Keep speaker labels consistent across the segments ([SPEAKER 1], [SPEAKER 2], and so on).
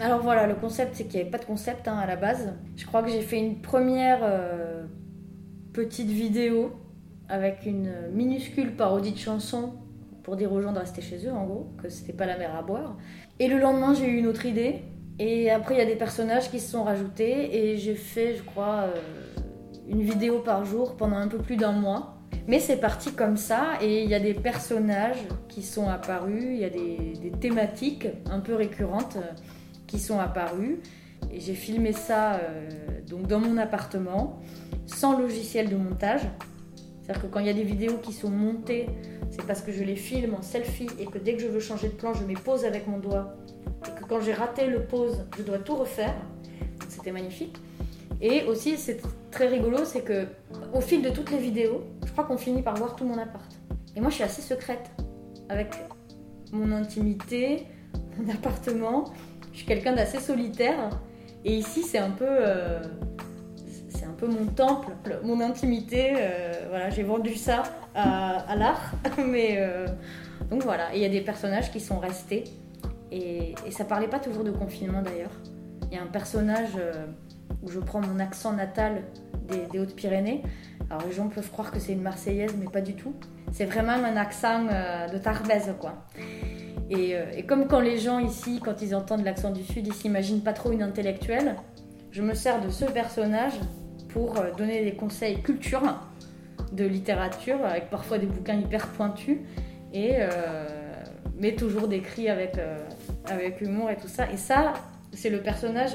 [SPEAKER 1] Alors voilà, le concept, c'est qu'il n'y avait pas de concept hein, à la base. Je crois que j'ai fait une première euh, petite vidéo avec une minuscule parodie de chanson pour dire aux gens de rester chez eux, en gros, que c'était pas la mer à boire. Et le lendemain, j'ai eu une autre idée. Et après, il y a des personnages qui se sont rajoutés. Et j'ai fait, je crois, euh, une vidéo par jour pendant un peu plus d'un mois. Mais c'est parti comme ça. Et il y a des personnages qui sont apparus. Il y a des, thématiques un peu récurrentes euh, qui sont apparues. Et j'ai filmé ça euh, donc dans mon appartement, sans logiciel de montage. C'est-à-dire que quand il y a des vidéos qui sont montées, c'est parce que je les filme en selfie et que dès que je veux changer de plan, je mets pause avec mon doigt. Et que quand j'ai raté le pause, je dois tout refaire. C'était magnifique. Et aussi, c'est très rigolo, c'est que au fil de toutes les vidéos, je crois qu'on finit par voir tout mon appart. Et moi, je suis assez secrète avec mon intimité, mon appartement. Je suis quelqu'un d'assez solitaire. Et ici, c'est un peu, euh, c'est un peu mon temple, mon intimité. euh, voilà, j'ai vendu ça à, l'art. Mais euh, donc voilà, il y a des personnages qui sont restés. Et, et ça parlait pas toujours de confinement d'ailleurs. Il y a un personnage où je prends mon accent natal des Hautes-Pyrénées. Alors les gens peuvent croire que c'est une Marseillaise, mais pas du tout. C'est vraiment un accent euh, de Tarbèze, quoi. Et, euh, et comme quand les gens ici, quand ils entendent l'accent du Sud, ils s'imaginent pas trop une intellectuelle, je me sers de ce personnage pour euh, donner des conseils culture, de littérature, avec parfois des bouquins hyper pointus, et, mais toujours décrits avec, avec humour et tout ça. Et ça, c'est le personnage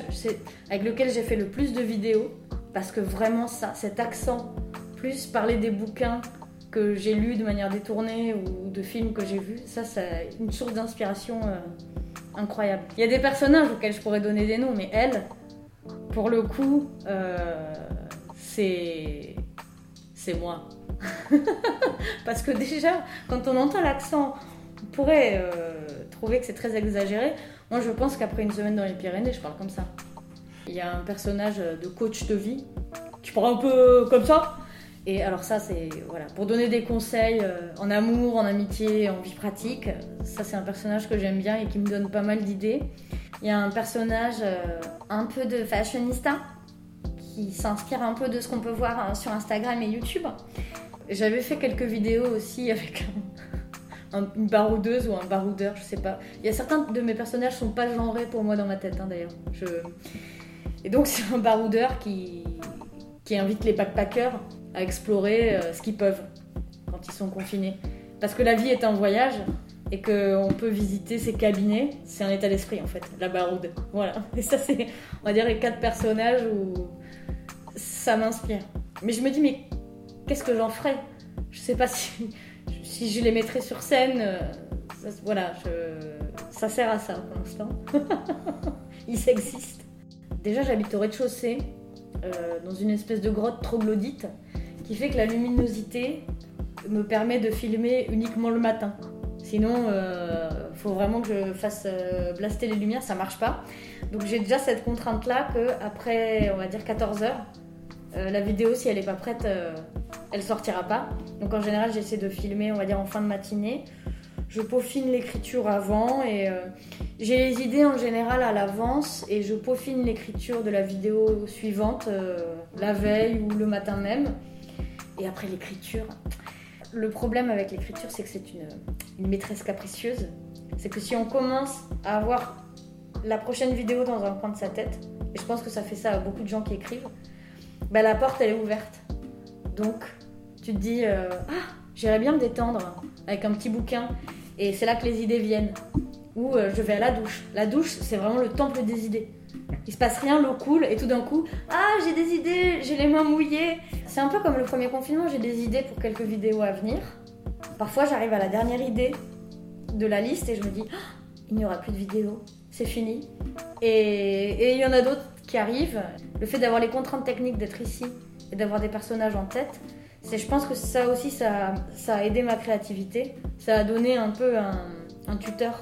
[SPEAKER 1] avec lequel j'ai fait le plus de vidéos, parce que vraiment ça, cet accent, parler des bouquins que j'ai lus de manière détournée ou de films que j'ai vus, ça, c'est une source d'inspiration euh, incroyable. Il y a des personnages auxquels je pourrais donner des noms, mais elle, pour le coup, euh, c'est c'est moi. Parce que déjà, quand on entend l'accent, on pourrait euh, trouver que c'est très exagéré. Moi, je pense qu'après une semaine dans les Pyrénées, je parle comme ça. Il y a un personnage de coach de vie qui parle un peu comme ça. Et alors ça, c'est voilà, pour donner des conseils euh, en amour, en amitié, en vie pratique. Ça, c'est un personnage que j'aime bien et qui me donne pas mal d'idées. Il y a un personnage euh, un peu de fashionista qui s'inspire un peu de ce qu'on peut voir euh, sur Instagram et YouTube. J'avais fait quelques vidéos aussi avec un- un- une baroudeuse ou un baroudeur, je sais pas. Il y a certains de mes personnages sont pas genrés pour moi dans ma tête hein, d'ailleurs. Et donc c'est un baroudeur qui, qui invite les backpackers à explorer euh, ce qu'ils peuvent quand ils sont confinés. Parce que la vie est un voyage et qu'on peut visiter ses cabinets, c'est un état d'esprit en fait, la baroude. Voilà. Et ça c'est, on va dire, les quatre personnages où ça m'inspire. Mais je me dis, mais qu'est-ce que j'en ferais? Je sais pas si, si je les mettrais sur scène. euh, ça, voilà, ça sert à ça pour l'instant. Ils existent. Déjà, j'habite au rez-de-chaussée, euh, dans une espèce de grotte troglodyte, qui fait que la luminosité me permet de filmer uniquement le matin. Sinon, il faut vraiment que je fasse euh, blaster les lumières, ça marche pas. Donc j'ai déjà cette contrainte-là que après, on va dire 14 heures, euh, la vidéo, si elle n'est pas prête, euh, elle sortira pas. Donc en général, j'essaie de filmer, on va dire en fin de matinée. Je peaufine l'écriture avant et euh, j'ai les idées en général à l'avance et je peaufine l'écriture de la vidéo suivante euh, la veille ou le matin même. Et après l'écriture, le problème avec l'écriture, c'est que c'est une, une maîtresse capricieuse. C'est que si on commence à avoir la prochaine vidéo dans un coin de sa tête, et je pense que ça fait ça à beaucoup de gens qui écrivent, bah la porte elle est ouverte. Donc tu te dis euh, ah j'irais bien me détendre avec un petit bouquin et c'est là que les idées viennent. Ou euh, je vais à la douche. La douche c'est vraiment le temple des idées. Il se passe rien, l'eau coule et tout d'un coup ah j'ai des idées, j'ai les mains mouillées. C'est un peu comme le premier confinement, j'ai des idées pour quelques vidéos à venir. Parfois j'arrive à la dernière idée de la liste et je me dis Ah, il n'y aura plus de vidéos, c'est fini. Et il y en a d'autres qui arrivent. Le fait d'avoir les contraintes techniques d'être ici et d'avoir des personnages en tête, c'est, je pense que ça aussi, ça, ça a aidé ma créativité. Ça a donné un peu un, un tuteur.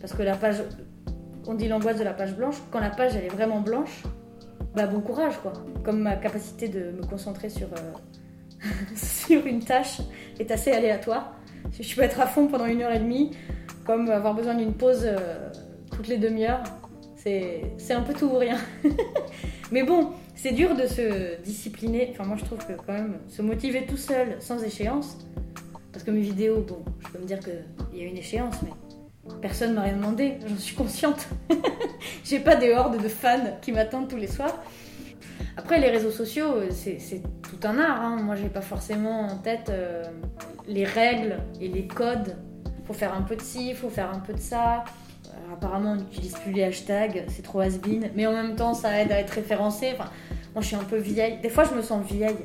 [SPEAKER 1] Parce que la page, on dit l'angoisse de la page blanche, quand la page elle est vraiment blanche, bah bon courage quoi. Comme ma capacité de me concentrer sur, euh, une tâche est assez aléatoire, Je peux être à fond pendant une heure et demie, comme avoir besoin d'une pause euh, toutes les demi-heures. C'est un peu tout ou rien. Mais bon, c'est dur de se discipliner. Enfin, moi, je trouve que quand même, se motiver tout seul, sans échéance. Parce que mes vidéos, bon, je peux me dire qu'il y a une échéance, mais personne m'a rien demandé, j'en suis consciente. J'ai pas des hordes de fans qui m'attendent tous les soirs. Après, les réseaux sociaux, euh, c'est tout un art. Hein. Moi, j'ai pas forcément en tête euh, les règles et les codes. Faut faire un peu de ci, faut faire un peu de ça. Euh, apparemment, on n'utilise plus les hashtags, c'est trop has -been. Mais en même temps, ça aide à être référencé. Moi, je suis un peu vieille. Des fois, je me sens vieille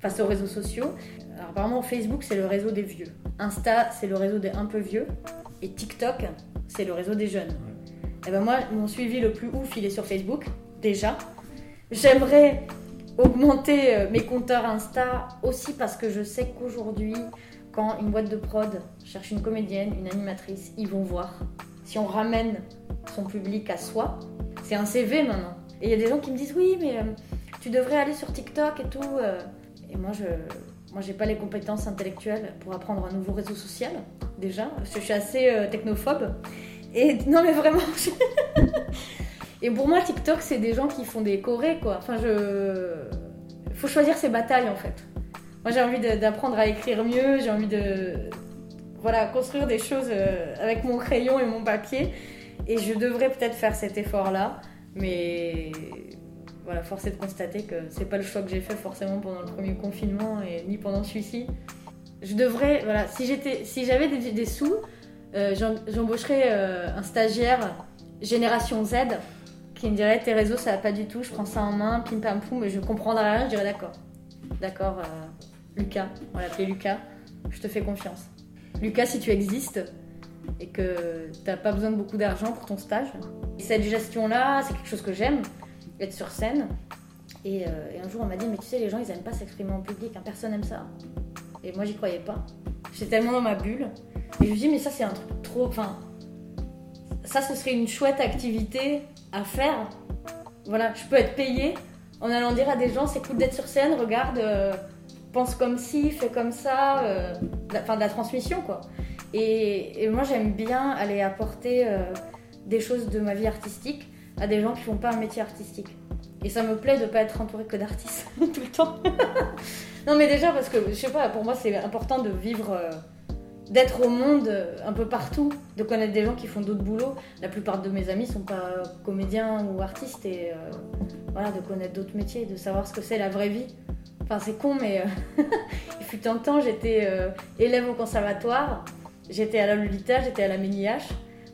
[SPEAKER 1] face aux réseaux sociaux. Alors, apparemment, Facebook, c'est le réseau des vieux. Insta, c'est le réseau des un peu vieux. Et TikTok, c'est le réseau des jeunes. Et ben moi, mon suivi le plus ouf, il est sur Facebook, déjà. J'aimerais augmenter euh, mes compteurs Insta aussi parce que je sais qu'aujourd'hui, quand une boîte de prod cherche une comédienne, une animatrice, ils vont voir. Si on ramène son public à soi, c'est un CV maintenant. Et il y a des gens qui me disent oui, mais euh, tu devrais aller sur TikTok et tout. Euh. Et moi, je moi, j'ai pas les compétences intellectuelles pour apprendre un nouveau réseau social, déjà, parce que je suis assez technophobe. Et non, mais vraiment. Et pour moi, TikTok, c'est des gens qui font des chorés, quoi. Enfin, je. Faut choisir ses batailles, en fait. Moi, j'ai envie d'apprendre à écrire mieux, j'ai envie de. Voilà, construire des choses euh, avec mon crayon et mon papier. Et je devrais peut-être faire cet effort-là. Mais voilà, force est de constater que c'est pas le choix que j'ai fait forcément pendant le premier confinement et ni pendant celui-ci. Je devrais, voilà, si j'étais, si j'avais des, sous, euh, j'embaucherais euh, un stagiaire génération Z qui me dirait tes réseaux ça va pas du tout, je prends ça en main, pim pam poum, mais je comprendrais rien, je dirais d'accord. D'accord, euh, Lucas, on l'appelait Lucas, je te fais confiance. Lucas, si tu existes et que t'as pas besoin de beaucoup d'argent pour ton stage, cette gestion-là, c'est quelque chose que j'aime, être sur scène. Et, euh, un jour, on m'a dit, mais tu sais, les gens, ils aiment pas s'exprimer en public, hein, personne aime ça. Et moi, j'y croyais pas. J'étais tellement dans ma bulle. Et je me dis, mais ça, c'est un truc trop. Enfin, ça, ce serait une chouette activité à faire. Voilà, je peux être payée en allant dire à des gens c'est cool d'être sur scène, regarde, euh, pense comme ci, fais comme ça, euh, enfin de la transmission quoi. Et, moi j'aime bien aller apporter des choses de ma vie artistique à des gens qui font pas un métier artistique. Et ça me plaît de pas être entourée que d'artistes tout le temps. non mais déjà parce que je sais pas, pour moi c'est important de vivre d'être au monde un peu partout, de connaître des gens qui font d'autres boulots. La plupart de mes amis sont pas comédiens ou artistes et euh, voilà, de connaître d'autres métiers, de savoir ce que c'est la vraie vie. Enfin, c'est con, mais euh, il fut un temps, j'étais euh, élève au conservatoire, j'étais à la Lolita, j'étais à la Mini-H.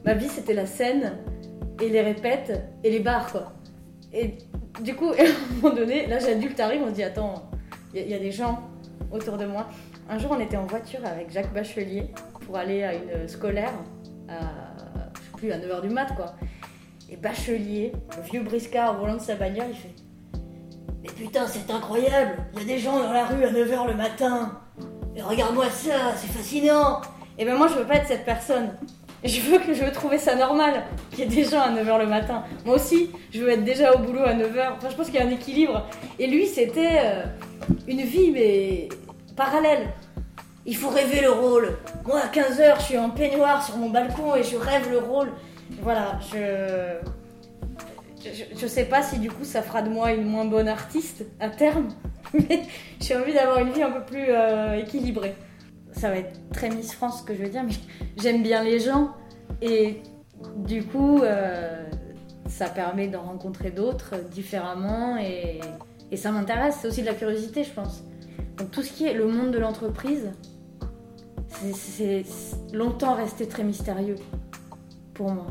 [SPEAKER 1] Ma vie, c'était la scène et les répètes et les bars, quoi. Et du coup, à un moment donné, là, adulte arrive, on se dit, attends, il y a des gens autour de moi. Un jour, on était en voiture avec Jacques Bachelier pour aller à une scolaire, à, plus, à 9h du mat, quoi. Et Bachelier, le vieux briscard au volant de sa bagnole, il fait Mais putain, c'est incroyable Il y a des gens dans la rue à 9h le matin Et regarde-moi ça, c'est fascinant Et ben moi, je veux pas être cette personne. Je veux que je veux trouver ça normal qu'il y ait des gens à 9h le matin. Moi aussi, je veux être déjà au boulot à 9h. Enfin, je pense qu'il y a un équilibre. Et lui, c'était euh, une vie, mais parallèle. Il faut rêver le rôle. Moi, à 15h, je suis en peignoir sur mon balcon et je rêve le rôle. Voilà, je... je. sais pas si du coup ça fera de moi une moins bonne artiste à terme, mais j'ai envie d'avoir une vie un peu plus euh, équilibrée. Ça va être très Miss France ce que je veux dire, mais j'aime bien les gens et du coup euh, ça permet d'en rencontrer d'autres différemment et, et ça m'intéresse. C'est aussi de la curiosité, je pense. Donc tout ce qui est le monde de l'entreprise, c'est longtemps resté très mystérieux pour moi.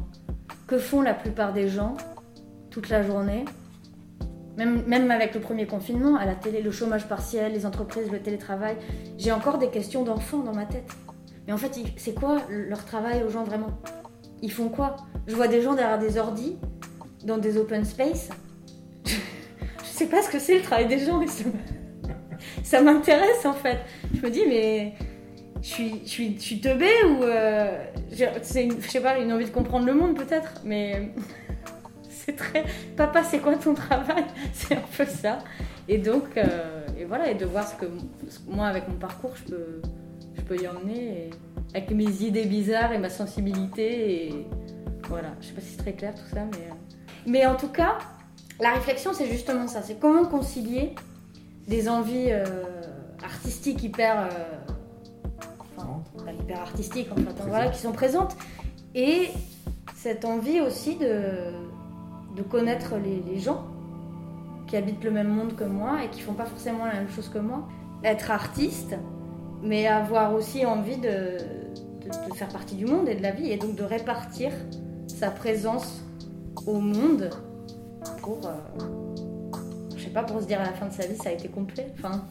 [SPEAKER 1] Que font la plupart des gens toute la journée même, avec le premier confinement, à la télé, le chômage partiel, les entreprises, le télétravail, j'ai encore des questions d'enfants dans ma tête. Mais en fait, c'est quoi leur travail aux gens vraiment? Ils font quoi? Je vois des gens derrière des ordis, dans des open space. Je, sais pas ce que c'est le travail des gens. ça m'intéresse en fait. Je me dis, mais je suis, je suis, je suis teubée ou. Euh, c'est, je sais pas, une envie de comprendre le monde peut-être, mais c'est très. Papa, c'est quoi ton travail? C'est un peu ça. Et donc, euh, et voilà, et de voir ce que moi, avec mon parcours, je peux, je peux y emmener. Et avec mes idées bizarres et ma sensibilité. Et voilà, je sais pas si c'est très clair tout ça, mais. Mais en tout cas, la réflexion, c'est justement ça. C'est comment concilier des envies euh, artistiques hyper. euh, enfin, hyper artistiques, en fait, voilà, qui sont présentes. Et cette envie aussi de, de connaître les, gens qui habitent le même monde que moi et qui font pas forcément la même chose que moi. Être artiste, mais avoir aussi envie de faire partie du monde et de la vie, et donc de répartir sa présence au monde pour, euh, je sais pas, pour se dire à la fin de sa vie, ça a été complet. Enfin,